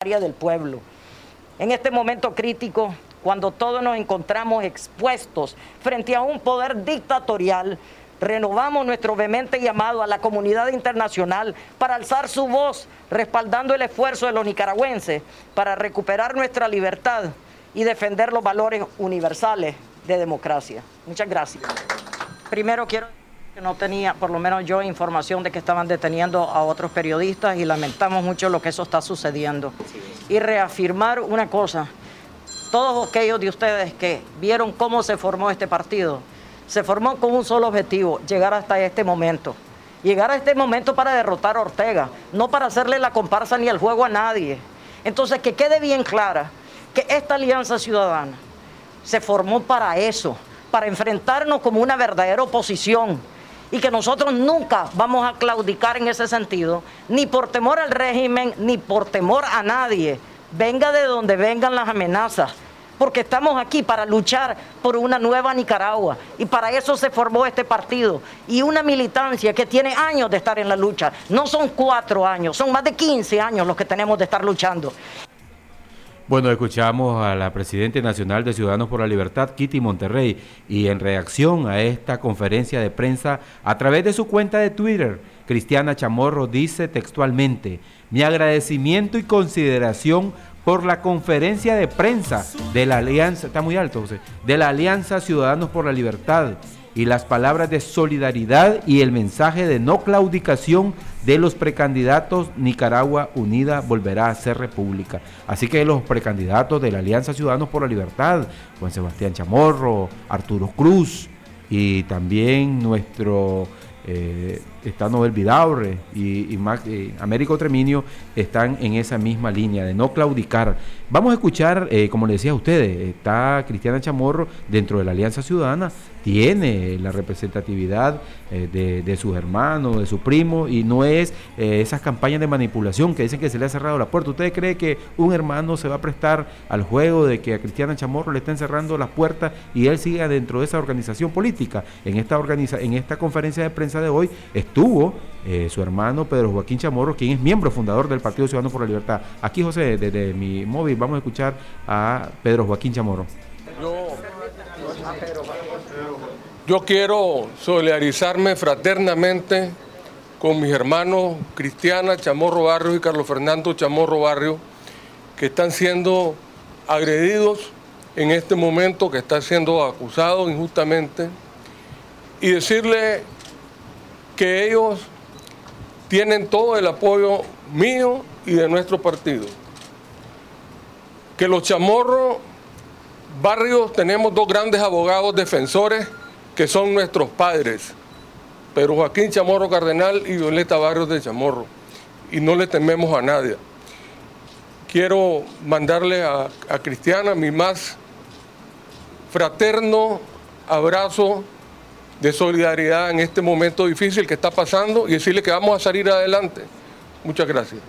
del pueblo. En este momento crítico, cuando todos nos encontramos expuestos frente a un poder dictatorial, renovamos nuestro vehemente llamado a la comunidad internacional para alzar su voz, respaldando el esfuerzo de los nicaragüenses para recuperar nuestra libertad y defender los valores universales de democracia. Muchas gracias. Primero quiero no tenía, por lo menos yo, información de que estaban deteniendo a otros periodistas y lamentamos mucho lo que eso está sucediendo. Y reafirmar una cosa, todos aquellos de ustedes que vieron cómo se formó este partido, se formó con un solo objetivo, llegar hasta este momento. Llegar a este momento para derrotar a Ortega, no para hacerle la comparsa ni el juego a nadie. Entonces, que quede bien clara que esta alianza ciudadana se formó para eso, para enfrentarnos como una verdadera oposición y que nosotros nunca vamos a claudicar en ese sentido, ni por temor al régimen, ni por temor a nadie, venga de donde vengan las amenazas, porque estamos aquí para luchar por una nueva Nicaragua y para eso se formó este partido. Y una militancia que tiene años de estar en la lucha, no son cuatro años, son más de 15 años los que tenemos de estar luchando. Bueno, escuchamos a la Presidenta Nacional de Ciudadanos por la Libertad, Kitty Monterrey, y en reacción a esta conferencia de prensa, a través de su cuenta de Twitter, Cristiana Chamorro dice textualmente, mi agradecimiento y consideración por la conferencia de prensa de la Alianza, está muy alto, de la Alianza Ciudadanos por la Libertad y las palabras de solidaridad y el mensaje de no claudicación de los precandidatos, Nicaragua Unida volverá a ser república. Así que los precandidatos de la Alianza Ciudadanos por la Libertad, Juan Sebastián Chamorro, Arturo Cruz y también nuestro eh, está Nobel Vidaurre y, y, Américo Treminio están en esa misma línea de no claudicar. Vamos a escuchar, eh, como le decía a ustedes, está Cristiana Chamorro dentro de la Alianza Ciudadana, tiene la representatividad eh, de, sus hermanos, de su primo, y no es eh, esas campañas de manipulación que dicen que se le ha cerrado la puerta. ¿Usted cree que un hermano se va a prestar al juego de que a Cristiana Chamorro le estén cerrando las puertas y él siga dentro de esa organización política? En esta, organiza en esta conferencia de prensa de hoy estuvo eh, su hermano Pedro Joaquín Chamorro, quien es miembro fundador del Partido Ciudadano por la Libertad. Aquí, José, desde mi móvil, vamos a escuchar a Pedro Joaquín Chamorro. Yo, quiero solidarizarme fraternamente con mis hermanos Cristiana Chamorro Barrio y Carlos Fernando Chamorro Barrio, que están siendo agredidos en este momento, que están siendo acusados injustamente, y decirle que ellos tienen todo el apoyo mío y de nuestro partido. Que los chamorros barrios tenemos dos grandes abogados defensores que son nuestros padres, pero Joaquín Chamorro Cardenal y Violeta Barrios de Chamorro, y no le tememos a nadie. Quiero mandarle a, a Cristiana mi más fraterno abrazo de solidaridad en este momento difícil que está pasando y decirle que vamos a salir adelante. Muchas gracias.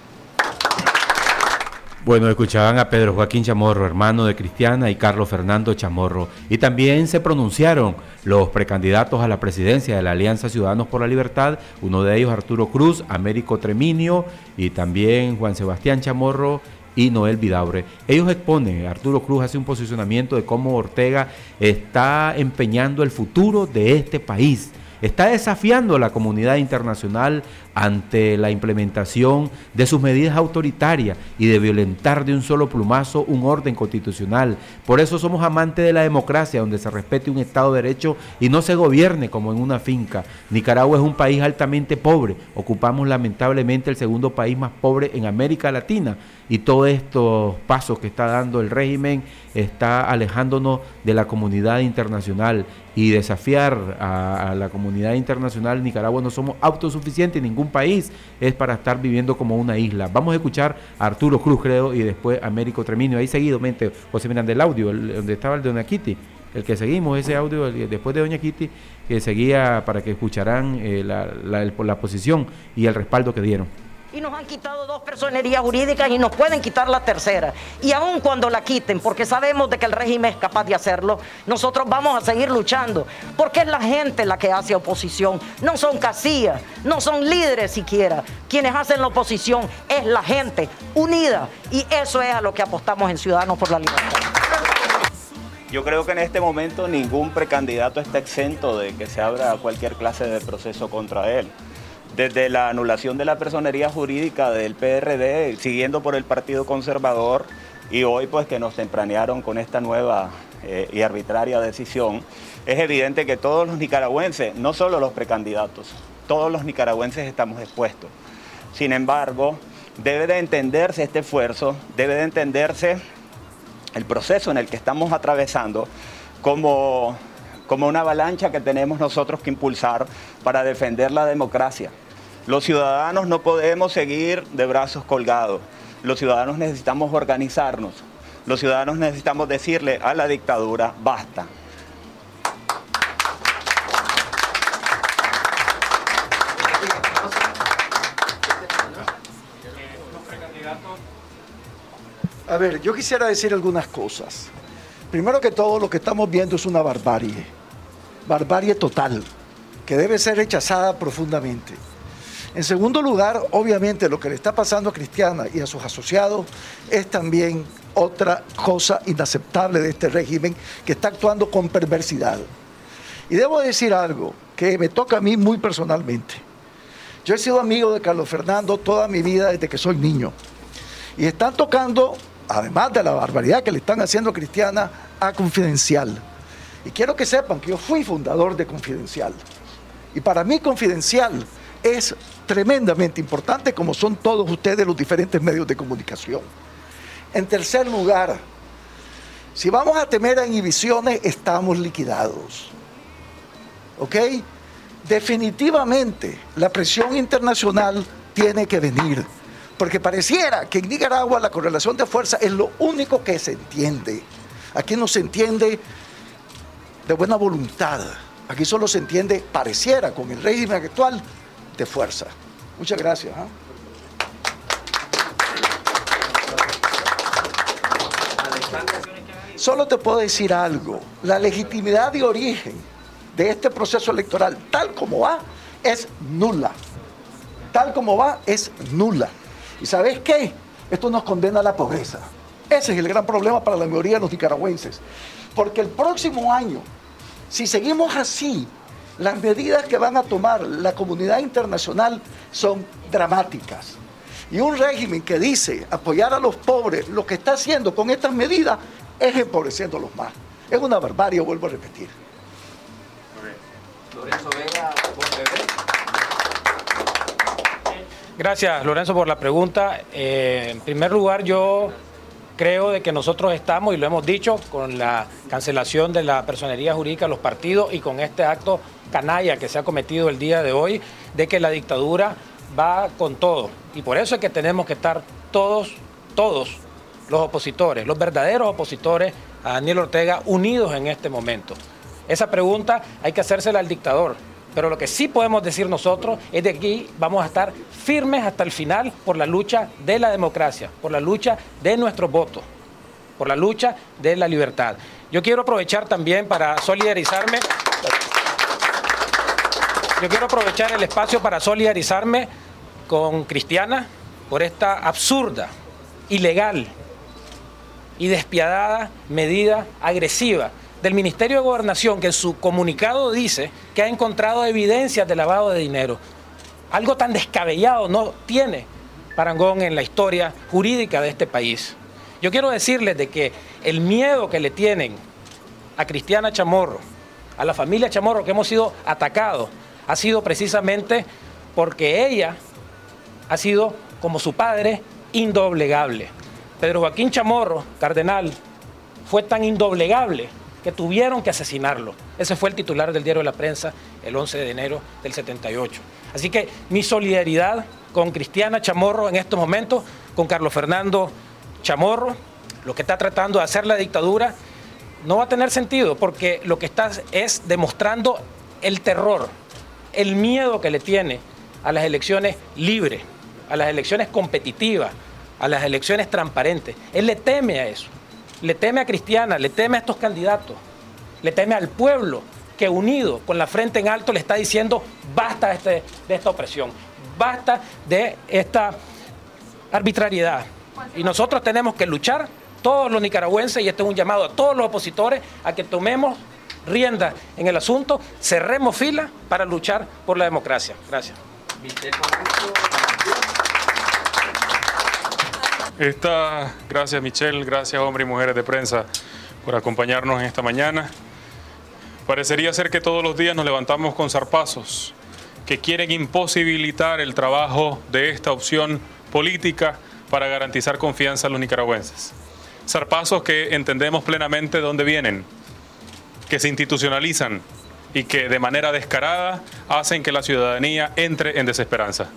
Bueno, escuchaban a Pedro Joaquín Chamorro, hermano de Cristiana, y Carlos Fernando Chamorro. Y también se pronunciaron los precandidatos a la presidencia de la Alianza Ciudadanos por la Libertad, uno de ellos Arturo Cruz, Américo Treminio y también Juan Sebastián Chamorro y Noel Vidaure. Ellos exponen, Arturo Cruz hace un posicionamiento de cómo Ortega está empeñando el futuro de este país. Está desafiando a la comunidad internacional ante la implementación de sus medidas autoritarias y de violentar de un solo plumazo un orden constitucional. Por eso somos amantes de la democracia, donde se respete un Estado de Derecho y no se gobierne como en una finca. Nicaragua es un país altamente pobre, ocupamos lamentablemente el segundo país más pobre en América Latina y todos estos pasos que está dando el régimen está alejándonos de la comunidad internacional y desafiar a, la comunidad internacional. Nicaragua no somos autosuficientes, ningún país es para estar viviendo como una isla. Vamos a escuchar a Arturo Cruz, creo, y después a Américo Treminio. Ahí seguidamente, José Miranda, el audio, donde estaba el de Doña Kitty, el que seguimos, ese audio después de Doña Kitty, que seguía para que escucharan eh, la, la posición y el respaldo que dieron. Y nos han quitado dos personerías jurídicas y nos pueden quitar la tercera. Y aun cuando la quiten, porque sabemos de que el régimen es capaz de hacerlo, nosotros vamos a seguir luchando, porque es la gente la que hace oposición, no son casillas, no son líderes siquiera. Quienes hacen la oposición es la gente unida y eso es a lo que apostamos en Ciudadanos por la Libertad. Yo creo que en este momento ningún precandidato está exento de que se abra cualquier clase de proceso contra él desde la anulación de la personería jurídica del PRD, siguiendo por el Partido Conservador, y hoy pues que nos tempranearon con esta nueva eh, y arbitraria decisión, es evidente que todos los nicaragüenses, no solo los precandidatos, todos los nicaragüenses estamos expuestos. Sin embargo, debe de entenderse este esfuerzo, debe de entenderse el proceso en el que estamos atravesando como como una avalancha que tenemos nosotros que impulsar para defender la democracia. Los ciudadanos no podemos seguir de brazos colgados. Los ciudadanos necesitamos organizarnos. Los ciudadanos necesitamos decirle a la dictadura, basta. A ver, yo quisiera decir algunas cosas. Primero que todo, lo que estamos viendo es una barbarie barbarie total, que debe ser rechazada profundamente. En segundo lugar, obviamente lo que le está pasando a Cristiana y a sus asociados es también otra cosa inaceptable de este régimen que está actuando con perversidad. Y debo decir algo que me toca a mí muy personalmente. Yo he sido amigo de Carlos Fernando toda mi vida desde que soy niño. Y están tocando, además de la barbaridad que le están haciendo a Cristiana, a Confidencial. Y quiero que sepan que yo fui fundador de Confidencial. Y para mí Confidencial es tremendamente importante como son todos ustedes los diferentes medios de comunicación. En tercer lugar, si vamos a temer a inhibiciones, estamos liquidados. ¿Ok? Definitivamente la presión internacional tiene que venir, porque pareciera que en Nicaragua la correlación de fuerza es lo único que se entiende. Aquí no se entiende de buena voluntad. Aquí solo se entiende, pareciera, con el régimen actual, de fuerza. Muchas gracias. ¿ah? Solo te puedo decir algo. La legitimidad de origen de este proceso electoral, tal como va, es nula. Tal como va, es nula. ¿Y sabes qué? Esto nos condena a la pobreza. Ese es el gran problema para la mayoría de los nicaragüenses. Porque el próximo año, si seguimos así, las medidas que van a tomar la comunidad internacional son dramáticas. Y un régimen que dice apoyar a los pobres, lo que está haciendo con estas medidas es empobreciéndolos más. Es una barbarie, vuelvo a repetir. Lorenzo Vega, Gracias, Lorenzo, por la pregunta. Eh, en primer lugar, yo creo de que nosotros estamos, y lo hemos dicho, con la cancelación de la personería jurídica de los partidos y con este acto canalla que se ha cometido el día de hoy, de que la dictadura va con todo. Y por eso es que tenemos que estar todos, todos los opositores, los verdaderos opositores a Daniel Ortega, unidos en este momento. Esa pregunta hay que hacérsela al dictador, pero lo que sí podemos decir nosotros es de aquí vamos a estar firmes hasta el final por la lucha de la democracia, por la lucha de nuestros votos, por la lucha de la libertad. Yo quiero aprovechar también para solidarizarme. Yo quiero aprovechar el espacio para solidarizarme con Cristiana por esta absurda, ilegal y despiadada medida agresiva del Ministerio de Gobernación que en su comunicado dice que ha encontrado evidencias de lavado de dinero. Algo tan descabellado no tiene parangón en la historia jurídica de este país. Yo quiero decirles de que el miedo que le tienen a Cristiana Chamorro, a la familia Chamorro que hemos sido atacados, ha sido precisamente porque ella ha sido, como su padre, indoblegable. Pedro Joaquín Chamorro, cardenal, fue tan indoblegable que tuvieron que asesinarlo. Ese fue el titular del diario de la prensa el 11 de enero del 78. Así que mi solidaridad con Cristiana Chamorro en estos momentos, con Carlos Fernando Chamorro, lo que está tratando de hacer la dictadura, no va a tener sentido porque lo que está es demostrando el terror, el miedo que le tiene a las elecciones libres, a las elecciones competitivas, a las elecciones transparentes. Él le teme a eso, le teme a Cristiana, le teme a estos candidatos, le teme al pueblo que unido, con la frente en alto, le está diciendo basta de, este, de esta opresión, basta de esta arbitrariedad. Y nosotros tenemos que luchar, todos los nicaragüenses, y este es un llamado a todos los opositores, a que tomemos rienda en el asunto, cerremos fila para luchar por la democracia. Gracias. Esta, gracias Michelle, gracias hombres y mujeres de prensa por acompañarnos en esta mañana. Parecería ser que todos los días nos levantamos con zarpazos que quieren imposibilitar el trabajo de esta opción política para garantizar confianza a los nicaragüenses. Zarpazos que entendemos plenamente de dónde vienen, que se institucionalizan y que de manera descarada hacen que la ciudadanía entre en desesperanza.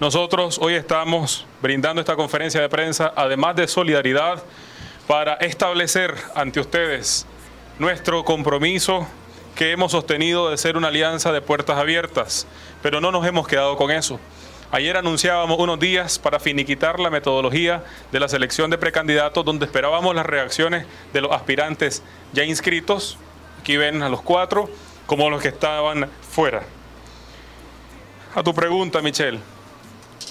Nosotros hoy estamos brindando esta conferencia de prensa, además de solidaridad, para establecer ante ustedes nuestro compromiso que hemos sostenido de ser una alianza de puertas abiertas, pero no nos hemos quedado con eso. Ayer anunciábamos unos días para finiquitar la metodología de la selección de precandidatos, donde esperábamos las reacciones de los aspirantes ya inscritos, aquí ven a los cuatro, como los que estaban fuera. A tu pregunta, Michelle,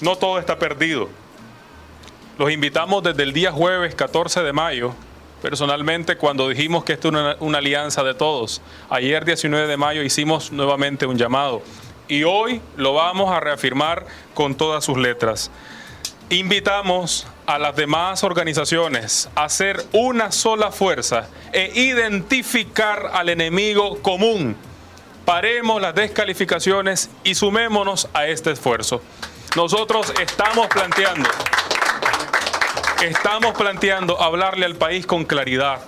no todo está perdido. Los invitamos desde el día jueves 14 de mayo, personalmente cuando dijimos que esto es una, una, alianza de todos. Ayer 19 de mayo hicimos nuevamente un llamado y hoy lo vamos a reafirmar con todas sus letras. Invitamos a las demás organizaciones a ser una sola fuerza e identificar al enemigo común. Paremos las descalificaciones y sumémonos a este esfuerzo. Nosotros estamos planteando, estamos planteando hablarle al país con claridad.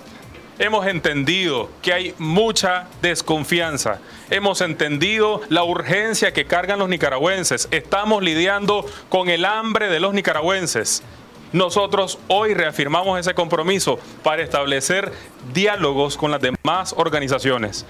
Hemos entendido que hay mucha desconfianza. Hemos entendido la urgencia que cargan los nicaragüenses. Estamos lidiando con el hambre de los nicaragüenses. Nosotros hoy reafirmamos ese compromiso para establecer diálogos con las demás organizaciones.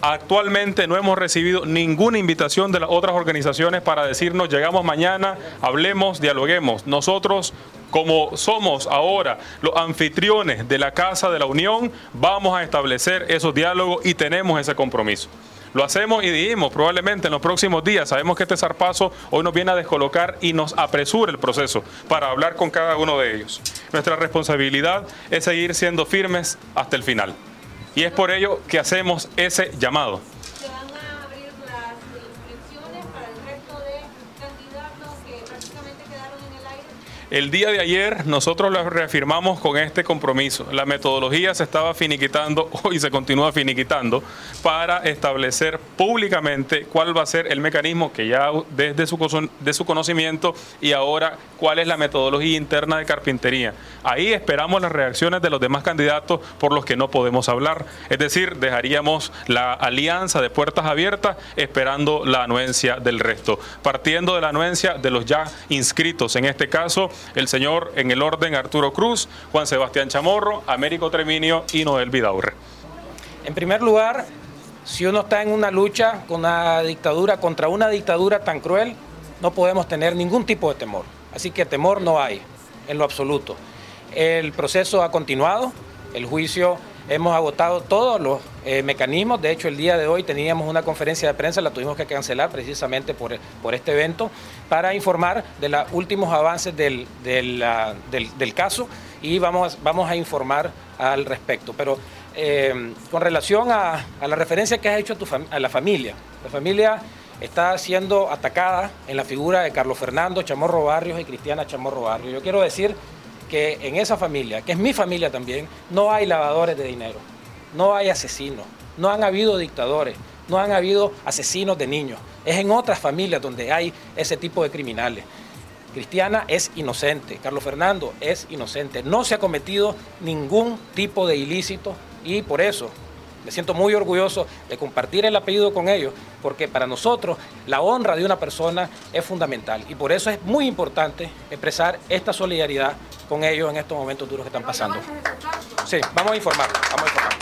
Actualmente no hemos recibido ninguna invitación de las otras organizaciones para decirnos llegamos mañana, hablemos, dialoguemos. Nosotros, como somos ahora los anfitriones de la Casa de la Unión, vamos a establecer esos diálogos y tenemos ese compromiso. Lo hacemos y dijimos probablemente en los próximos días. Sabemos que este zarpazo hoy nos viene a descolocar y nos apresura el proceso para hablar con cada uno de ellos. Nuestra responsabilidad es seguir siendo firmes hasta el final. Y es por ello que hacemos ese llamado. El día de ayer nosotros lo reafirmamos con este compromiso. La metodología se estaba finiquitando, hoy se continúa finiquitando, para establecer públicamente cuál va a ser el mecanismo que ya desde su, de su conocimiento y ahora cuál es la metodología interna de carpintería. Ahí esperamos las reacciones de los demás candidatos por los que no podemos hablar. Es decir, dejaríamos la alianza de puertas abiertas esperando la anuencia del resto. Partiendo de la anuencia de los ya inscritos, en este caso el señor en el orden Arturo Cruz, Juan Sebastián Chamorro, Américo Treminio y Noel Vidaurre. En primer lugar, si uno está en una lucha con una dictadura, contra una dictadura tan cruel, no podemos tener ningún tipo de temor. Así que temor no hay, en lo absoluto. El proceso ha continuado, el juicio hemos agotado todos los eh, mecanismos. De hecho, el día de hoy teníamos una conferencia de prensa, la tuvimos que cancelar precisamente por, por este evento, para informar de los últimos avances del, del, del, del caso y vamos, vamos a informar al respecto. Pero eh, con relación a, a, la referencia que has hecho a, tu a la familia, la familia está siendo atacada en la figura de Carlos Fernando Chamorro Barrios y Cristiana Chamorro Barrios. Yo quiero decir que en esa familia, que es mi familia también, no hay lavadores de dinero, no hay asesinos, no han habido dictadores, no han habido asesinos de niños. Es en otras familias donde hay ese tipo de criminales. Cristiana es inocente, Carlos Fernando es inocente, no se ha cometido ningún tipo de ilícito y por eso me siento muy orgulloso de compartir el apellido con ellos, porque para nosotros la honra de una persona es fundamental y por eso es muy importante expresar esta solidaridad con ellos en estos momentos duros que están pasando. Sí, vamos a informar, vamos a informar.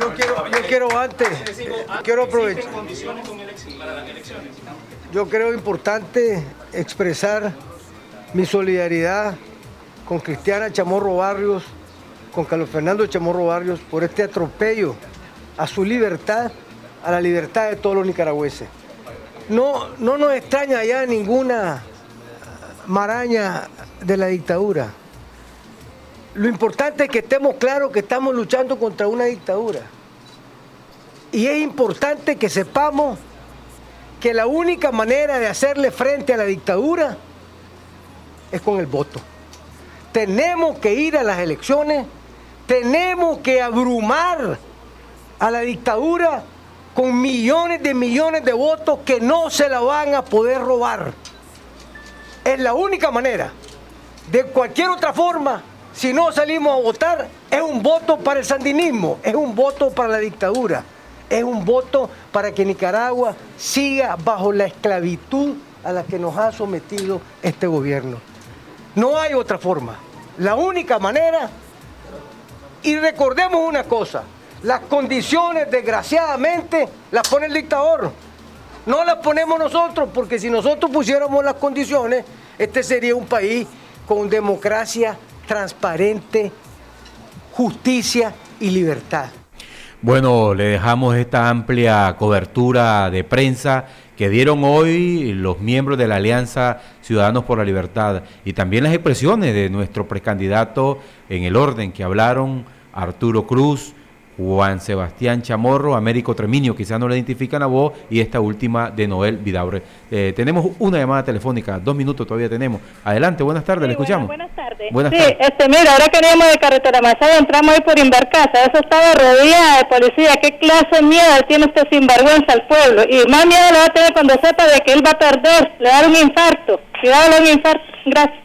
Yo quiero, yo quiero antes, quiero aprovechar. yo creo importante expresar mi solidaridad con Cristiana Chamorro Barrios, con Carlos Fernando Chamorro Barrios, por este atropello a su libertad, a la libertad de todos los nicaragüenses. No, no nos extraña ya ninguna maraña de la dictadura. Lo importante es que estemos claros que estamos luchando contra una dictadura. Y es importante que sepamos que la única manera de hacerle frente a la dictadura es con el voto. Tenemos que ir a las elecciones, tenemos que abrumar a la dictadura con millones de millones de votos que no se la van a poder robar. Es la única manera. De cualquier otra forma, si no salimos a votar, es un voto para el sandinismo, es un voto para la dictadura, es un voto para que Nicaragua siga bajo la esclavitud a la que nos ha sometido este gobierno. No hay otra forma. La única manera, y recordemos una cosa, las condiciones desgraciadamente las pone el dictador. No las ponemos nosotros, porque si nosotros pusiéramos las condiciones, este sería un país con democracia transparente, justicia y libertad. Bueno, le dejamos esta amplia cobertura de prensa que dieron hoy los miembros de la Alianza Ciudadanos por la Libertad y también las expresiones de nuestro precandidato en el orden que hablaron Arturo Cruz, Juan Sebastián Chamorro, Américo Treminio, quizás no le identifican a vos, y esta última de Noel Vidaure. Eh, tenemos una llamada telefónica, dos minutos todavía tenemos. Adelante, buenas tardes, le escuchamos. Buenas, tardes. Buenas sí, tardes. este, mira, ahora que veníamos de Carretera Masada, entramos ahí por Invercasa, eso estaba rodeada de policía, ¿qué clase de miedo tiene este sinvergüenza al pueblo? Y más miedo le va a tener cuando sepa de que él va a perder, le va a dar un infarto, cuidado, le da un infarto, gracias.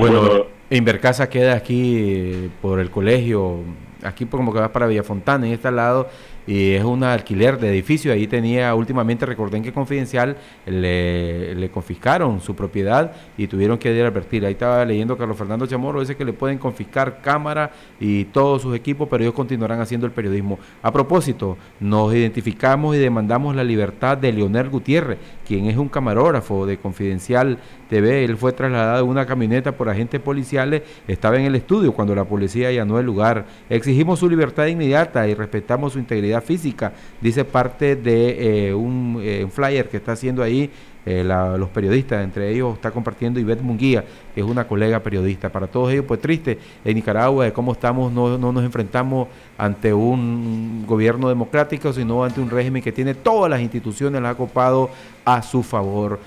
Bueno, Invercasa queda aquí eh, por el colegio, aquí por como que vas para Villafontana, en este lado, y es un alquiler de edificio. Ahí tenía, últimamente recordé que Confidencial le, confiscaron su propiedad y tuvieron que ir advertir. Ahí estaba leyendo Carlos Fernando Chamorro, dice que le pueden confiscar cámara y todos sus equipos, pero ellos continuarán haciendo el periodismo. A propósito, nos identificamos y demandamos la libertad de Leonel Gutiérrez, quien es un camarógrafo de Confidencial TV. Él fue trasladado en una camioneta por agentes policiales, estaba en el estudio cuando la policía allanó el lugar. Exigimos su libertad inmediata y respetamos su integridad física, dice parte de eh, un, eh, un flyer que está haciendo ahí eh, la- los periodistas, entre ellos está compartiendo Ivette Munguía, es una colega periodista. Para todos ellos, pues triste en Nicaragua de cómo estamos, no, no nos enfrentamos ante un gobierno democrático, sino ante un régimen que tiene todas las instituciones, las ha copado a su favor.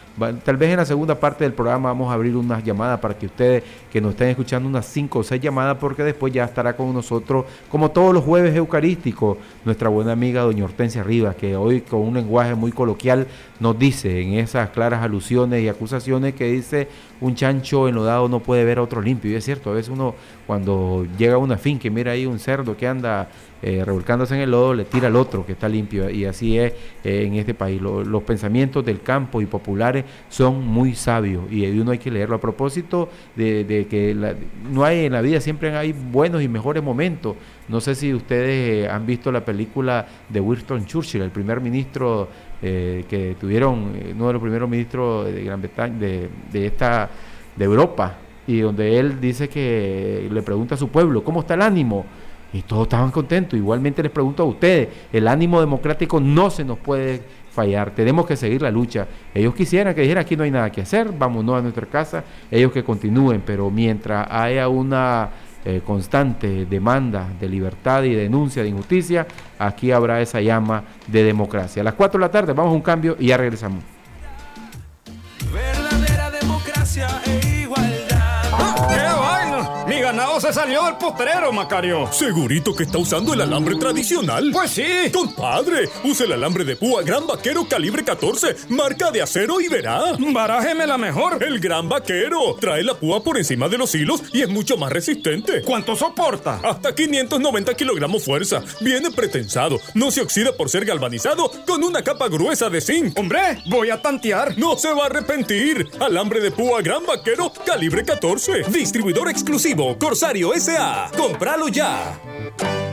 Tal vez en la segunda parte del programa vamos a abrir unas llamadas para que ustedes que nos estén escuchando unas cinco o seis llamadas, porque después ya estará con nosotros, como todos los jueves eucarísticos, nuestra buena amiga doña Hortensia Rivas, que hoy con un lenguaje muy coloquial nos dice en esas claras alusiones y acusaciones que dice un chancho enlodado no puede ver a otro limpio. Y es cierto, a veces uno cuando llega a una finca y mira ahí un cerdo que anda eh, revolcándose en el lodo, le tira al otro que está limpio. Y así es eh, en este país. Lo- los pensamientos del campo y populares son muy sabios y uno hay que leerlo. A propósito de, que no hay en la vida, siempre hay buenos y mejores momentos. No sé si ustedes eh, han visto la película de Winston Churchill, el primer ministro eh, que tuvieron, eh, uno de los primeros ministros de Gran Bretaña, de, de esta, de Europa, y donde él dice que le pregunta a su pueblo, ¿cómo está el ánimo? Y todos estaban contentos. Igualmente les pregunto a ustedes, el ánimo democrático no se nos puede fallar, tenemos que seguir la lucha. Ellos quisieran que dijera aquí no hay nada que hacer, vámonos a nuestra casa, ellos que continúen, pero mientras haya una eh, constante demanda de libertad y denuncia de injusticia, aquí habrá esa llama de democracia. A las 4 de la tarde vamos a un cambio y ya regresamos. Se salió del potrero, Macario. ¿Segurito que está usando el alambre tradicional? Pues sí. Compadre, use el alambre de púa Gran Vaquero calibre 14, marca de acero y verá. Barájeme la mejor. El Gran Vaquero trae la púa por encima de los hilos y es mucho más resistente. ¿Cuánto soporta? Hasta 590 kilogramos fuerza. Viene pretensado. No se oxida por ser galvanizado con una capa gruesa de zinc. Hombre, voy a tantear. No se va a arrepentir. Alambre de púa Gran Vaquero calibre 14. Distribuidor exclusivo Corsario SA. Compralo ya.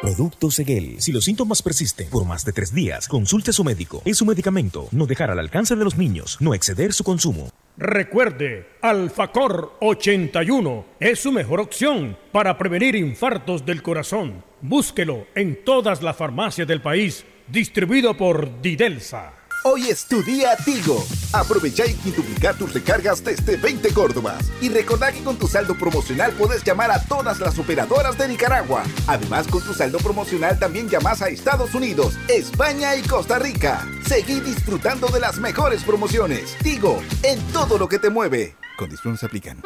Producto Seguel. Si los síntomas persisten por más de tres días, consulte a su médico. Es un medicamento. No dejar al alcance de los niños. No exceder su consumo. Recuerde, Alfacor 81 es su mejor opción para prevenir infartos del corazón. Búsquelo en todas las farmacias del país, distribuido por Didelsa. Hoy es tu día Tigo. Aprovecha y quintuplicar tus recargas desde 20 Córdobas. Y recordá que con tu saldo promocional puedes llamar a todas las operadoras de Nicaragua. Además, con tu saldo promocional también llamas a Estados Unidos, España y Costa Rica. Seguí disfrutando de las mejores promociones. Tigo, en todo lo que te mueve. Condiciones se aplican.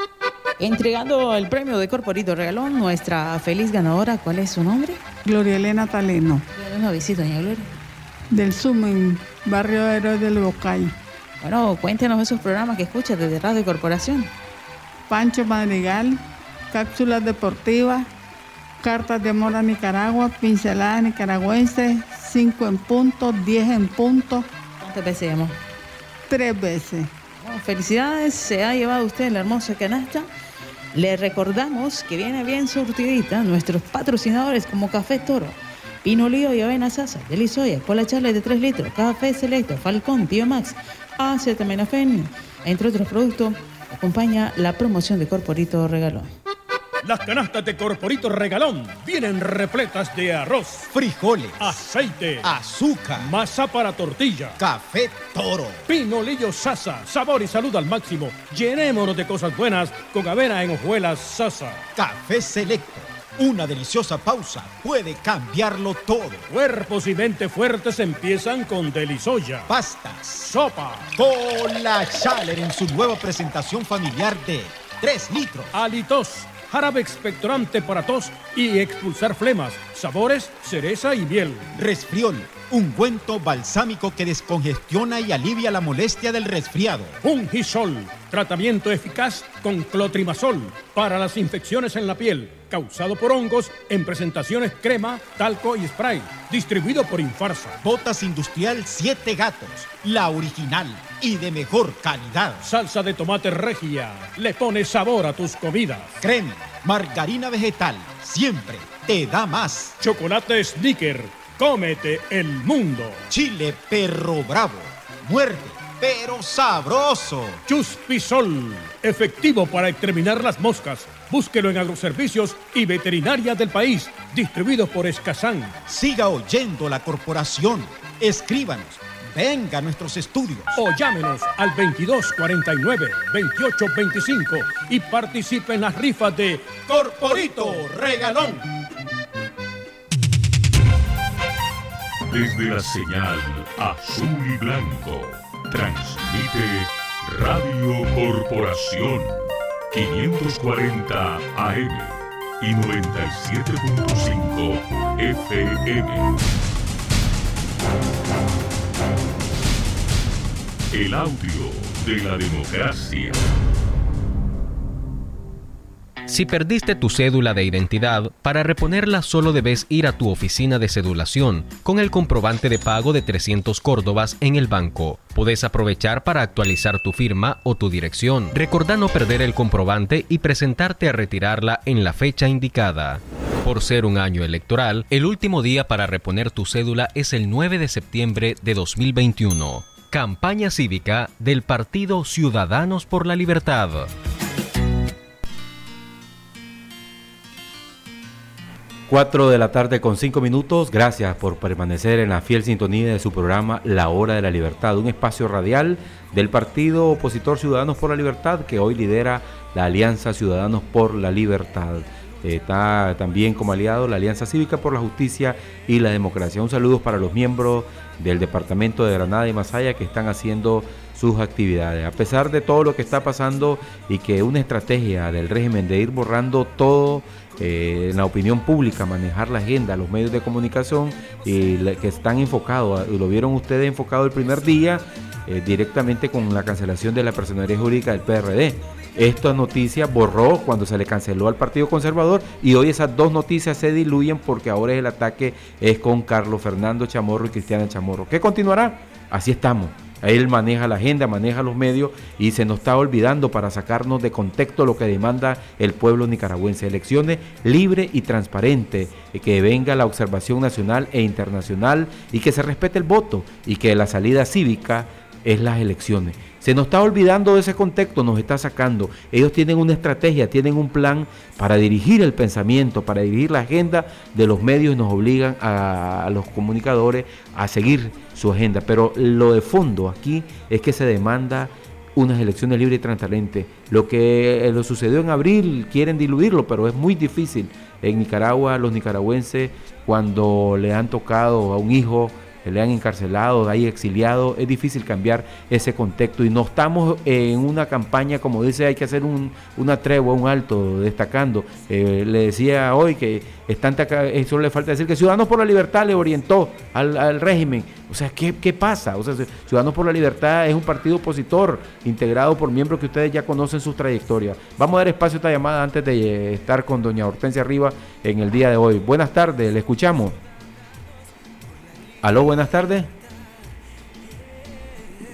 Entregando el premio de Corporito Regalón, nuestra feliz ganadora, ¿cuál es su nombre? Gloria Elena Taleno. Una visita, doña Gloria. Del Sumen, barrio Héroes del Bocay. Bueno, cuéntenos esos programas que escuchas desde Radio Corporación. Pancho Madrigal, cápsulas deportivas, cartas de amor a Nicaragua, pinceladas nicaragüenses, 5 en punto, 10 en punto. ¿Cuántas veces llamó? Tres veces. Bueno, felicidades, se ha llevado usted la hermosa canasta. Le recordamos que viene bien surtidita nuestros patrocinadores como Café Toro, Pinolío y Avena Sasa, Delisoya, Cola Charla de 3 litros, Café Selecto, Falcón, Tío Max, Acetaminofén, entre otros productos, acompaña la promoción de Corporito Regalón. Las canastas de Corporito Regalón vienen repletas de arroz, frijoles, aceite, azúcar, masa para tortilla, café toro, pinolillo sasa, sabor y salud al máximo. Llenémonos de cosas buenas con avena en hojuelas sasa. Café selecto. Una deliciosa pausa puede cambiarlo todo. Cuerpos y mente fuertes empiezan con Delisoya. Pastas, sopa, cola Chaler en su nueva presentación familiar de 3 litros. Alitos jarabe expectorante para tos y expulsar flemas, sabores, cereza y miel. Resfriol, ungüento balsámico que descongestiona y alivia la molestia del resfriado. Ungisol, tratamiento eficaz con clotrimazol para las infecciones en la piel, causado por hongos en presentaciones crema, talco y spray, distribuido por Infarsa. Botas Industrial 7 Gatos, la original y de mejor calidad. Salsa de tomate regia, le pone sabor a tus comidas. Creme, margarina vegetal, siempre te da más. Chocolate Snicker, cómete el mundo. Chile Perro Bravo, muerde, pero sabroso. Chuspisol, efectivo para exterminar las moscas. Búsquelo en agroservicios y veterinaria del país, distribuido por Escazán. Siga oyendo la corporación. Escríbanos. Venga a nuestros estudios. O llámenos al 2249-2825 y participe en las rifas de Corporito Regalón. Desde la señal azul y blanco, transmite Radio Corporación 540 AM y 97.5 FM. El audio de la democracia. Si perdiste tu cédula de identidad, para reponerla solo debes ir a tu oficina de cedulación con el comprobante de pago de 300 córdobas en el banco. Podés aprovechar para actualizar tu firma o tu dirección. Recordá no perder el comprobante y presentarte a retirarla en la fecha indicada. Por ser un año electoral, el último día para reponer tu cédula es el 9 de septiembre de 2021. Campaña cívica del Partido Ciudadanos por la Libertad. 4 de la tarde con 5 minutos. Gracias por permanecer en la fiel sintonía de su programa La Hora de la Libertad, un espacio radial del partido opositor Ciudadanos por la Libertad que hoy lidera la Alianza Ciudadanos por la Libertad. Está también como aliado la Alianza Cívica por la Justicia y la Democracia. Un saludo para los miembros del Departamento de Granada y Masaya que están haciendo sus actividades. A pesar de todo lo que está pasando y que una estrategia del régimen de ir borrando todo eh, en la opinión pública, manejar la agenda, los medios de comunicación y que están enfocados, lo vieron ustedes enfocado el primer día eh, directamente con la cancelación de la personalidad jurídica del PRD. Esta noticia borró cuando se le canceló al Partido Conservador y hoy esas dos noticias se diluyen porque ahora el ataque es con Carlos Fernando Chamorro y Cristiana Chamorro. ¿Qué continuará? Así estamos. Él maneja la agenda, maneja los medios y se nos está olvidando para sacarnos de contexto lo que demanda el pueblo nicaragüense. Elecciones libres y transparentes, que venga la observación nacional e internacional y que se respete el voto y que la salida cívica es las elecciones. Se nos está olvidando de ese contexto, nos está sacando. Ellos tienen una estrategia, tienen un plan para dirigir el pensamiento, para dirigir la agenda de los medios y nos obligan a, los comunicadores a seguir su agenda. Pero lo de fondo aquí es que se demanda unas elecciones libres y transparentes. Lo que eh, lo sucedió en abril quieren diluirlo, pero es muy difícil. En Nicaragua, los nicaragüenses, cuando le han tocado a un hijo le han encarcelado, hay exiliado, es difícil cambiar ese contexto y no estamos en una campaña como dice hay que hacer un, una tregua, un alto, destacando. Eh, le decía hoy que están solo le falta decir que Ciudadanos por la Libertad le orientó al, régimen. O sea, ¿qué, ¿qué, pasa? O sea, Ciudadanos por la Libertad es un partido opositor integrado por miembros que ustedes ya conocen sus trayectorias. Vamos a dar espacio a esta llamada antes de eh, estar con doña Hortensia Arriba en el día de hoy. Buenas tardes, le escuchamos. Aló, buenas tardes.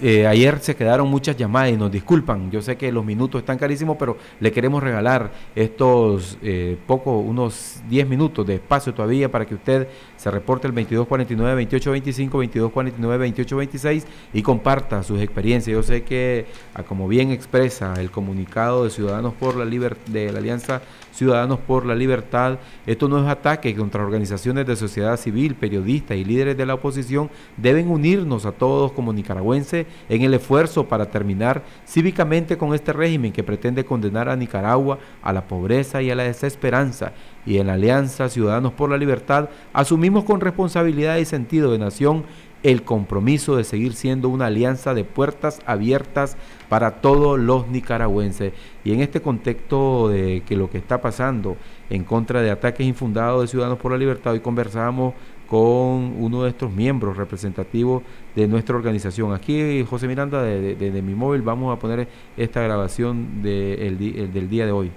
Eh, ayer se quedaron muchas llamadas y nos disculpan. Yo sé que los minutos están carísimos, pero le queremos regalar estos eh, pocos, unos 10 minutos de espacio todavía para que usted se reporte el 2249-2825, 2249-2826 y comparta sus experiencias. Yo sé que, como bien expresa el comunicado de Ciudadanos por la de la Alianza Ciudadanos por la Libertad, esto no es ataque contra organizaciones de sociedad civil, periodistas y líderes de la oposición, deben unirnos a todos como nicaragüenses en el esfuerzo para terminar cívicamente con este régimen que pretende condenar a Nicaragua a la pobreza y a la desesperanza. Y en la Alianza Ciudadanos por la Libertad asumimos con responsabilidad y sentido de nación el compromiso de seguir siendo una alianza de puertas abiertas para todos los nicaragüenses. Y en este contexto de que lo que está pasando en contra de ataques infundados de Ciudadanos por la Libertad, hoy conversamos con uno de estos miembros representativos de nuestra organización. Aquí, José Miranda, de, mi móvil, vamos a poner esta grabación del día de hoy.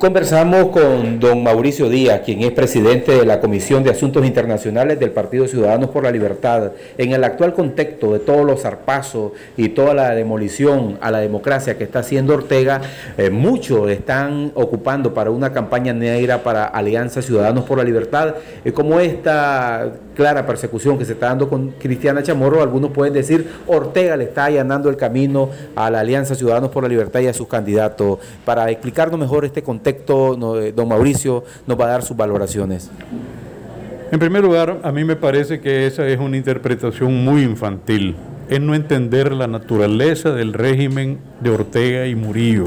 Conversamos con don Mauricio Díaz, quien es presidente de la Comisión de Asuntos Internacionales del Partido Ciudadanos por la Libertad. En el actual contexto de todos los zarpazos y toda la demolición a la democracia que está haciendo Ortega, eh, muchos están ocupando para una campaña negra para Alianza Ciudadanos por la Libertad, eh, como esta clara persecución que se está dando con Cristiana Chamorro, algunos pueden decir Ortega le está allanando el camino a la Alianza Ciudadanos por la Libertad y a sus candidatos. Para explicarnos mejor este contexto, eh, don Mauricio nos va a dar sus valoraciones. En primer lugar, a mí me parece que esa es una interpretación muy infantil. Es no entender la naturaleza del régimen de Ortega y Murillo.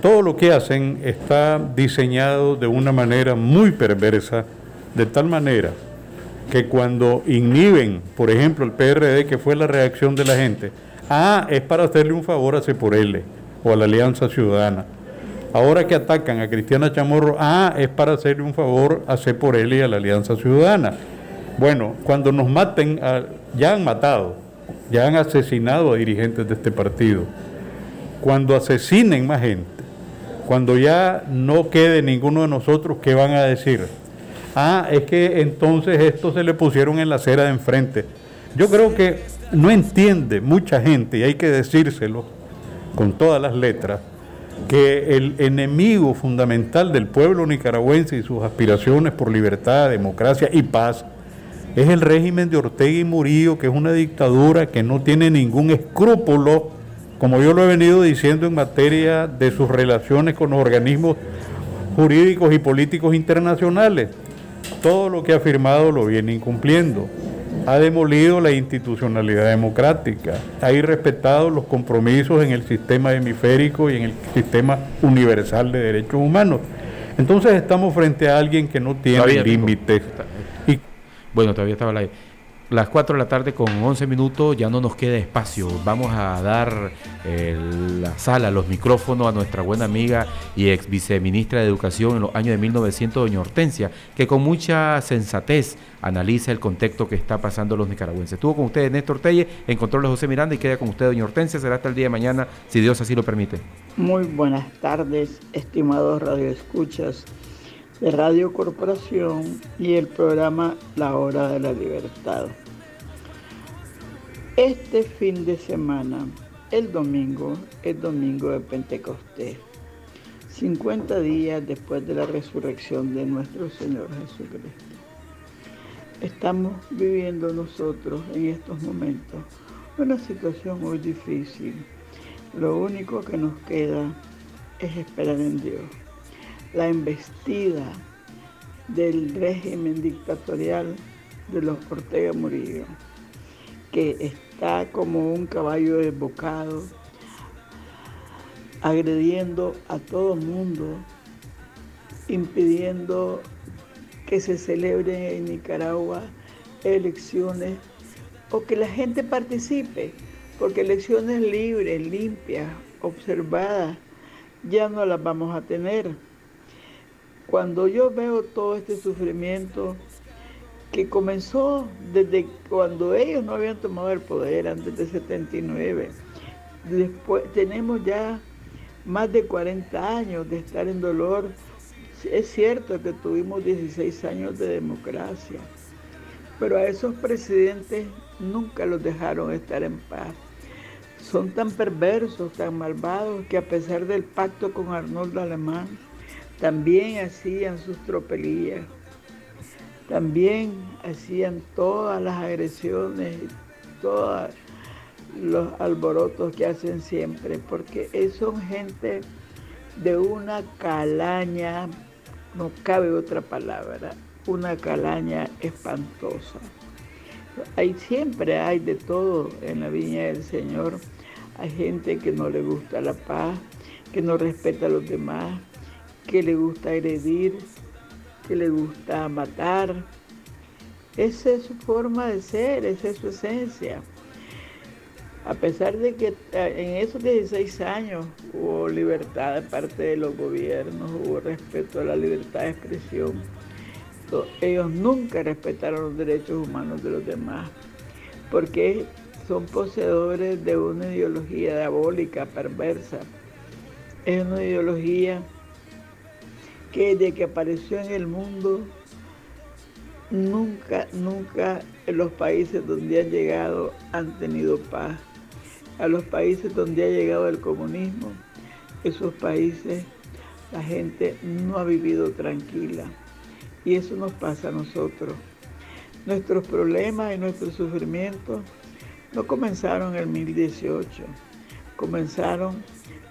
Todo lo que hacen está diseñado de una manera muy perversa, de tal manera que cuando inhiben, por ejemplo, el PRD, que fue la reacción de la gente, ah, es para hacerle un favor a C por L o a la Alianza Ciudadana. Ahora que atacan a Cristiana Chamorro, ah, es para hacerle un favor a C por él y a la Alianza Ciudadana. Bueno, cuando nos maten, ya han matado, ya han asesinado a dirigentes de este partido. Cuando asesinen más gente, cuando ya no quede ninguno de nosotros, ¿qué van a decir? Ah, es que entonces esto se le pusieron en la acera de enfrente. Yo creo que no entiende mucha gente, y hay que decírselo con todas las letras, que el enemigo fundamental del pueblo nicaragüense y sus aspiraciones por libertad, democracia y paz es el régimen de Ortega y Murillo, que es una dictadura que no tiene ningún escrúpulo, como yo lo he venido diciendo en materia de sus relaciones con los organismos jurídicos y políticos internacionales. Todo lo que ha firmado lo viene incumpliendo ha demolido la institucionalidad democrática, ha irrespetado los compromisos en el sistema hemisférico y en el sistema universal de derechos humanos. Entonces estamos frente a alguien que no tiene límites. Y, bueno, todavía estaba ahí. Las 4 de la tarde con 11 minutos, ya no nos queda espacio. Vamos a dar eh, la sala, los micrófonos a nuestra buena amiga y ex viceministra de Educación en los años de 1900, doña Hortensia, que con mucha sensatez analiza el contexto que está pasando los nicaragüenses. Estuvo con ustedes Néstor Telle, en control José Miranda y queda con usted, doña Hortensia. Será hasta el día de mañana, si Dios así lo permite. Muy buenas tardes, estimados radioescuchas de Radio Corporación y el programa La Hora de la Libertad. Este fin de semana, el domingo, es domingo de Pentecostés, 50 días después de la resurrección de nuestro Señor Jesucristo. Estamos viviendo nosotros en estos momentos una situación muy difícil. Lo único que nos queda es esperar en Dios. La embestida del régimen dictatorial de los Ortega Murillo, que está como un caballo desbocado, agrediendo a todo mundo, impidiendo que se celebren en Nicaragua elecciones o que la gente participe, porque elecciones libres, limpias, observadas, ya no las vamos a tener. Cuando yo veo todo este sufrimiento que comenzó desde cuando ellos no habían tomado el poder, antes de 79, después tenemos ya más de 40 años de estar en dolor. Es cierto que tuvimos 16 años de democracia, pero a esos presidentes nunca los dejaron estar en paz. Son tan perversos, tan malvados, que a pesar del pacto con Arnoldo Alemán, también hacían sus tropelías, también hacían todas las agresiones, todos los alborotos que hacen siempre, porque son gente de una calaña, no cabe otra palabra, una calaña espantosa. Hay, siempre hay de todo en la viña del Señor. Hay gente que no le gusta la paz, que no respeta a los demás, que le gusta agredir, que le gusta matar. Esa es su forma de ser, esa es su esencia. A pesar de que eh, en esos 16 años hubo libertad de parte de los gobiernos, hubo respeto a la libertad de expresión, ellos nunca respetaron los derechos humanos de los demás, porque son poseedores de una ideología diabólica, perversa. Es una ideología que desde que apareció en el mundo, nunca, nunca en los países donde han llegado han tenido paz. A los países donde ha llegado el comunismo, esos países la gente no ha vivido tranquila. Y eso nos pasa a nosotros. Nuestros problemas y nuestros sufrimientos no comenzaron en el 2018, comenzaron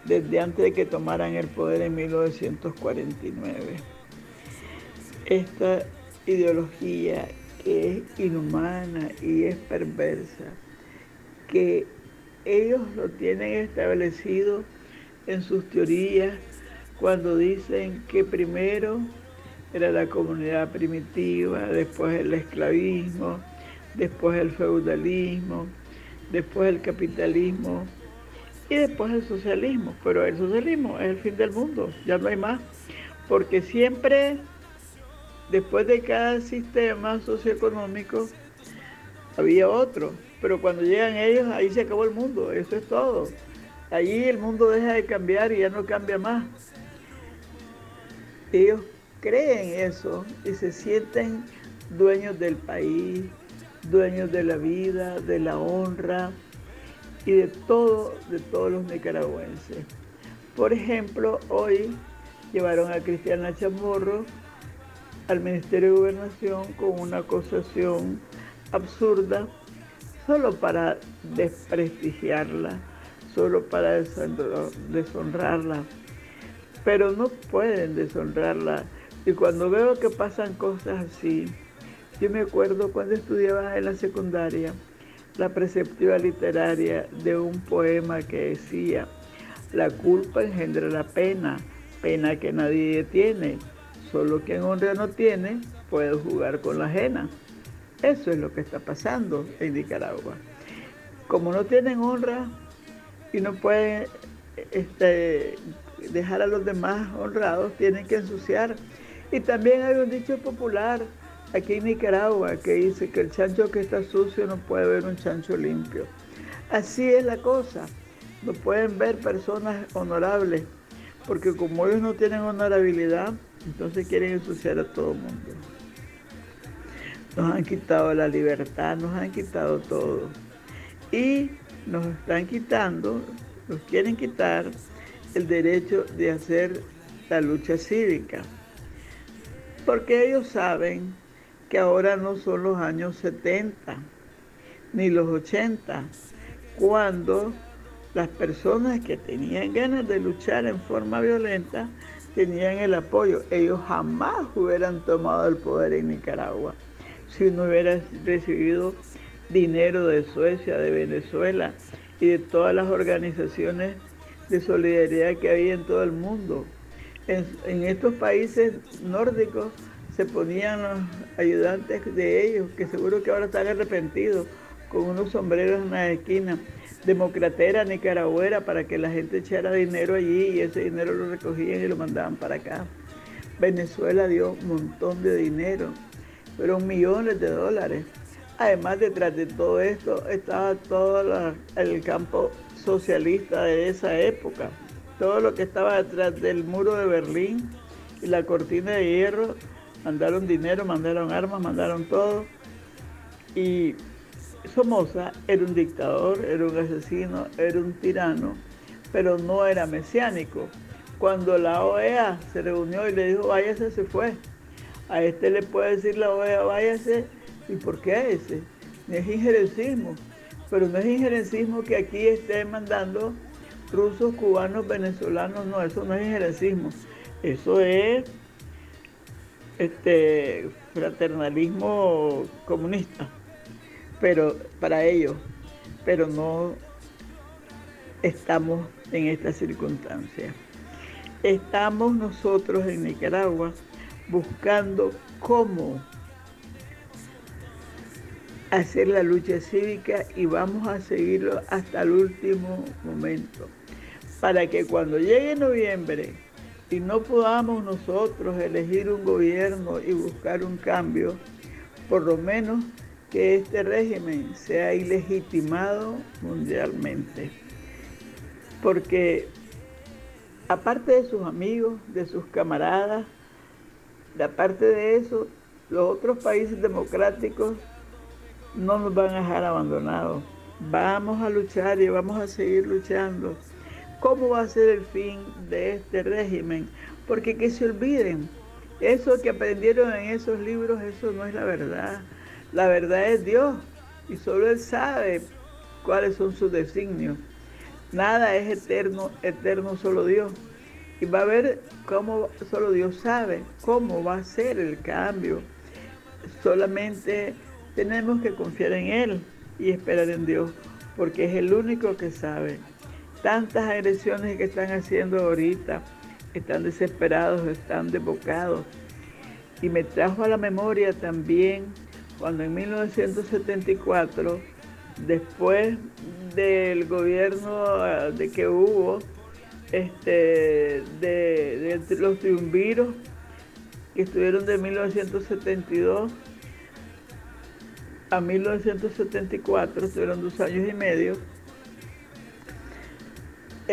desde antes de que tomaran el poder en 1949. Esta ideología que es inhumana y es perversa, que ellos lo tienen establecido en sus teorías cuando dicen que primero era la comunidad primitiva, después el esclavismo, después el feudalismo, después el capitalismo y después el socialismo. Pero el socialismo es el fin del mundo, ya no hay más, porque siempre después de cada sistema socioeconómico había otro, pero cuando llegan ellos ahí se acabó el mundo, eso es todo. Allí el mundo deja de cambiar y ya no cambia más. Ellos creen eso y se sienten dueños del país, dueños de la vida, de la honra y de todo, de todos los nicaragüenses. Por ejemplo, hoy llevaron a Cristiana Chamorro al Ministerio de Gobernación con una acusación absurda solo para desprestigiarla, solo para deshonrarla. Pero no pueden deshonrarla y cuando veo que pasan cosas así, yo me acuerdo cuando estudiaba en la secundaria la preceptiva literaria de un poema que decía, la culpa engendra la pena, pena que nadie tiene, solo quien honra no tiene puede jugar con la ajena. Eso es lo que está pasando en Nicaragua. Como no tienen honra y no pueden este, dejar a los demás honrados, tienen que ensuciar. Y también hay un dicho popular aquí en Nicaragua que dice que el chancho que está sucio no puede ver un chancho limpio. Así es la cosa. No pueden ver personas honorables, porque como ellos no tienen honorabilidad, entonces quieren ensuciar a todo el mundo. Nos han quitado la libertad, nos han quitado todo. Y nos están quitando, nos quieren quitar el derecho de hacer la lucha cívica. Porque ellos saben que ahora no son los años 70 ni los 80, cuando las personas que tenían ganas de luchar en forma violenta tenían el apoyo. Ellos jamás hubieran tomado el poder en Nicaragua si no hubieran recibido dinero de Suecia, de Venezuela y de todas las organizaciones de solidaridad que había en todo el mundo. En, estos países nórdicos se ponían los ayudantes de ellos, que seguro que ahora están arrepentidos, con unos sombreros en la esquina, democratera nicaragüera para que la gente echara dinero allí y ese dinero lo recogían y lo mandaban para acá. Venezuela dio un montón de dinero, pero millones de dólares. Además, detrás de todo esto estaba todo el campo socialista de esa época. Todo lo que estaba detrás del muro de Berlín y la cortina de hierro, mandaron dinero, mandaron armas, mandaron todo. Y Somoza era un dictador, era un asesino, era un tirano, pero no era mesiánico. Cuando la OEA se reunió y le dijo, váyase, se fue. A este le puede decir la OEA, váyase, ¿y por qué ese? Es injerencismo pero no es injerencismo que aquí esté mandando rusos, cubanos, venezolanos, no, eso no es injerencismo, eso es este fraternalismo comunista, pero para ellos, pero no estamos en esta circunstancia. Estamos nosotros en Nicaragua buscando cómo hacer la lucha cívica y vamos a seguirlo hasta el último momento, para que cuando llegue noviembre y no podamos nosotros elegir un gobierno y buscar un cambio, por lo menos que este régimen sea ilegitimado mundialmente. Porque aparte de sus amigos, de sus camaradas, aparte de eso, los otros países democráticos no nos van a dejar abandonados. Vamos a luchar y vamos a seguir luchando. ¿Cómo va a ser el fin de este régimen? Porque que se olviden, eso que aprendieron en esos libros, eso no es la verdad. La verdad es Dios y solo Él sabe cuáles son sus designios. Nada es eterno, eterno solo Dios. Y va a ver cómo solo Dios sabe cómo va a ser el cambio. Solamente tenemos que confiar en Él y esperar en Dios, porque es el único que sabe. Tantas agresiones que están haciendo ahorita, están desesperados, están desbocados. Y me trajo a la memoria también cuando en 1974, después del gobierno ah, de que hubo, este, de, de los triunviros que estuvieron de 1972 a 1974, estuvieron dos años y medio,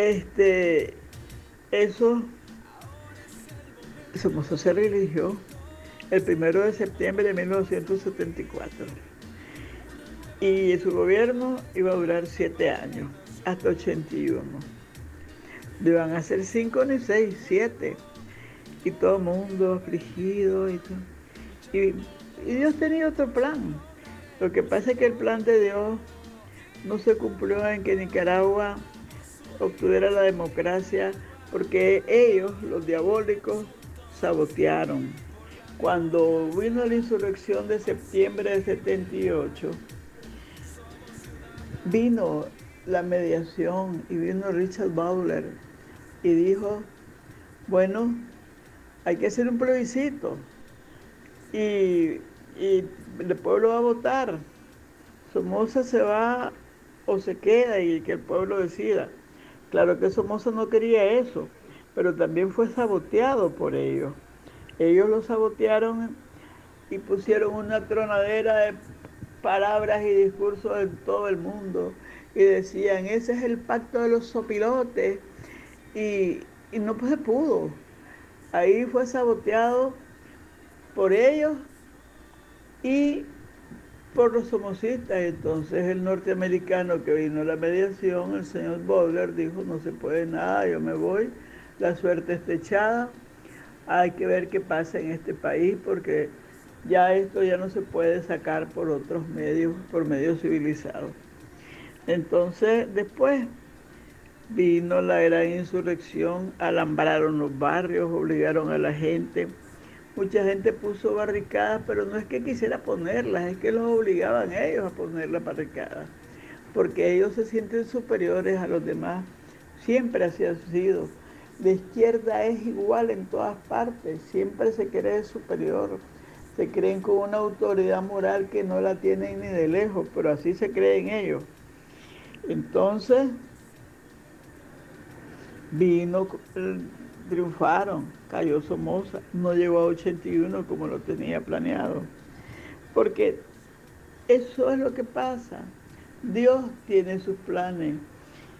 este, eso, se religió el primero de septiembre de 1974. Y su gobierno iba a durar siete años, hasta 81. No iban a ser cinco ni seis, siete. Y todo el mundo afligido y todo. y Dios tenía otro plan. Lo que pasa es que el plan de Dios no se cumplió en que Nicaragua obtuviera la democracia porque ellos, los diabólicos, sabotearon. Cuando vino la insurrección de septiembre de 78, vino la mediación y vino Richard Bowler y dijo, bueno, hay que hacer un plebiscito. Y y el pueblo va a votar. Somoza se va o se queda y que el pueblo decida. Claro que Somoza no quería eso, pero también fue saboteado por ellos. Ellos lo sabotearon y pusieron una tronadera de palabras y discursos en todo el mundo y decían, ese es el pacto de los sopilotes y, y no se pudo. Ahí fue saboteado por ellos y por los somocistas. Entonces el norteamericano que vino a la mediación, el señor Bowler, dijo, no se puede nada, yo me voy, la suerte está echada, hay que ver qué pasa en este país porque ya esto ya no se puede sacar por otros medios, por medios civilizados. Entonces después vino la gran insurrección, alambraron los barrios, obligaron a la gente Mucha gente puso barricadas, pero no es que quisiera ponerlas, es que los obligaban ellos a poner las barricadas, porque ellos se sienten superiores a los demás. Siempre así ha sido. La izquierda es igual en todas partes, siempre se cree superior, se creen con una autoridad moral que no la tienen ni de lejos, pero así se creen ellos. Entonces, vino triunfaron. Cayó Somoza, no llegó a 81 como lo tenía planeado. Porque eso es lo que pasa. Dios tiene sus planes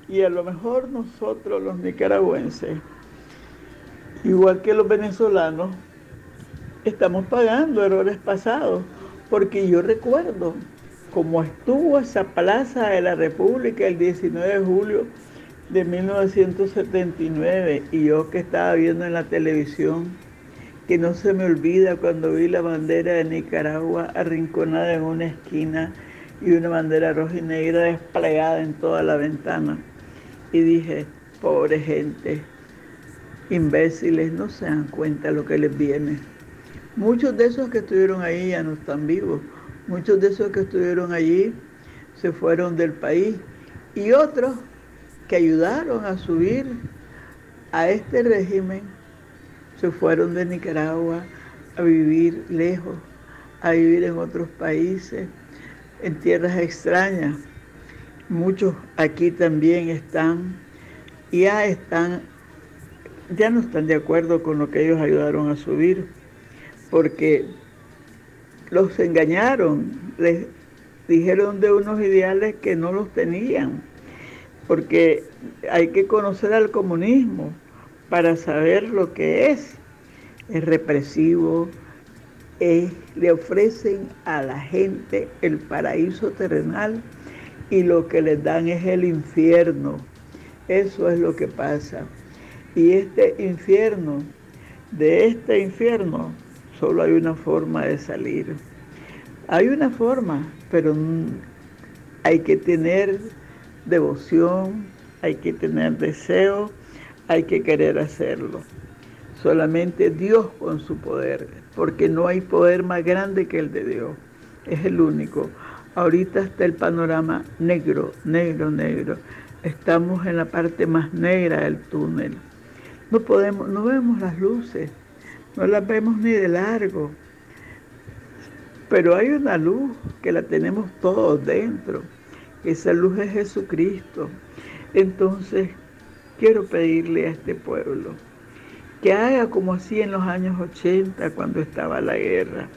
y a lo mejor nosotros los nicaragüenses, igual que los venezolanos, estamos pagando errores pasados. Porque yo recuerdo cómo estuvo esa plaza de la República el 19 de julio de 1979 y yo que estaba viendo en la televisión, que no se me olvida cuando vi la bandera de Nicaragua arrinconada en una esquina y una bandera roja y negra desplegada en toda la ventana. Y dije, pobre gente, imbéciles, no se dan cuenta lo que les viene. Muchos de esos que estuvieron ahí ya no están vivos. Muchos de esos que estuvieron allí se fueron del país. Y otros que ayudaron a subir a este régimen se fueron de Nicaragua a vivir lejos, a vivir en otros países, en tierras extrañas. Muchos aquí también están, ya están, ya no están de acuerdo con lo que ellos ayudaron a subir, porque los engañaron, les dijeron de unos ideales que no los tenían porque hay que conocer al comunismo para saber lo que es. Es represivo, le ofrecen a la gente el paraíso terrenal y lo que les dan es el infierno. Eso es lo que pasa. Y este infierno, de este infierno, solo hay una forma de salir. Hay una forma, pero hay que tener devoción, hay que tener deseo, hay que querer hacerlo. Solamente Dios con su poder, porque no hay poder más grande que el de Dios. Es el único. Ahorita está el panorama negro, negro, negro. Estamos en la parte más negra del túnel. No podemos, no vemos las luces, no las vemos ni de largo. Pero hay una luz que la tenemos todos dentro esa luz es Jesucristo. Entonces, quiero pedirle a este pueblo que haga como así en los años 80, cuando estaba la guerra.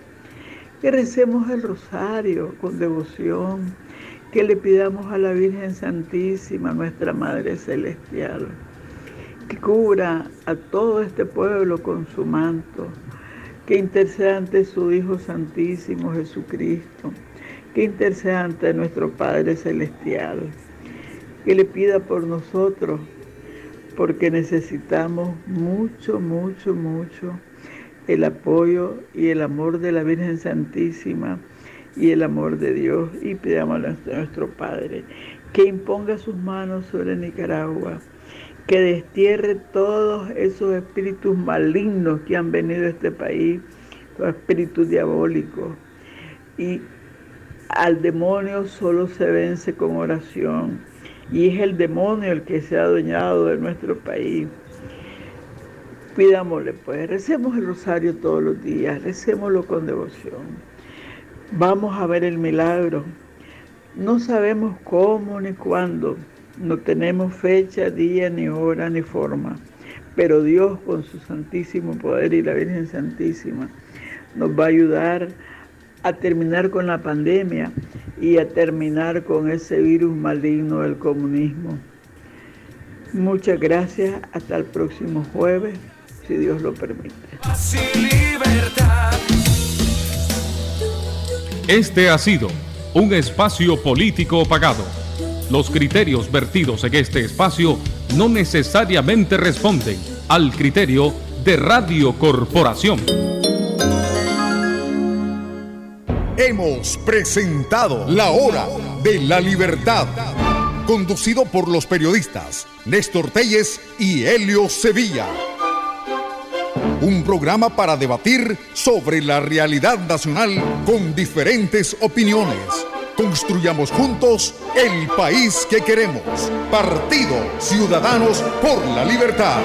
Que recemos el rosario con devoción, que le pidamos a la Virgen Santísima, nuestra Madre Celestial, que cubra a todo este pueblo con su manto, que interceda ante su Hijo Santísimo Jesucristo que interceda ante nuestro Padre Celestial, que le pida por nosotros, porque necesitamos mucho, mucho, mucho el apoyo y el amor de la Virgen Santísima y el amor de Dios y pidamos a nuestro Padre que imponga sus manos sobre Nicaragua, que destierre todos esos espíritus malignos que han venido a este país, los espíritus diabólicos, y al demonio solo se vence con oración. Y es el demonio el que se ha adueñado de nuestro país. Pidámosle, pues, recemos el rosario todos los días, recémoslo con devoción. Vamos a ver el milagro. No sabemos cómo ni cuándo. No tenemos fecha, día, ni hora, ni forma. Pero Dios con su santísimo poder y la Virgen Santísima nos va a ayudar a terminar con la pandemia y a terminar con ese virus maligno del comunismo. Muchas gracias. Hasta el próximo jueves, si Dios lo permite. Este ha sido un espacio político pagado. Los criterios vertidos en este espacio no necesariamente responden al criterio de Radio Corporación. Hemos presentado La Hora de la Libertad, conducido por los periodistas Néstor Telles y Helio Sevilla. Un programa para debatir sobre la realidad nacional con diferentes opiniones. Construyamos juntos el país que queremos. Partido Ciudadanos por la Libertad.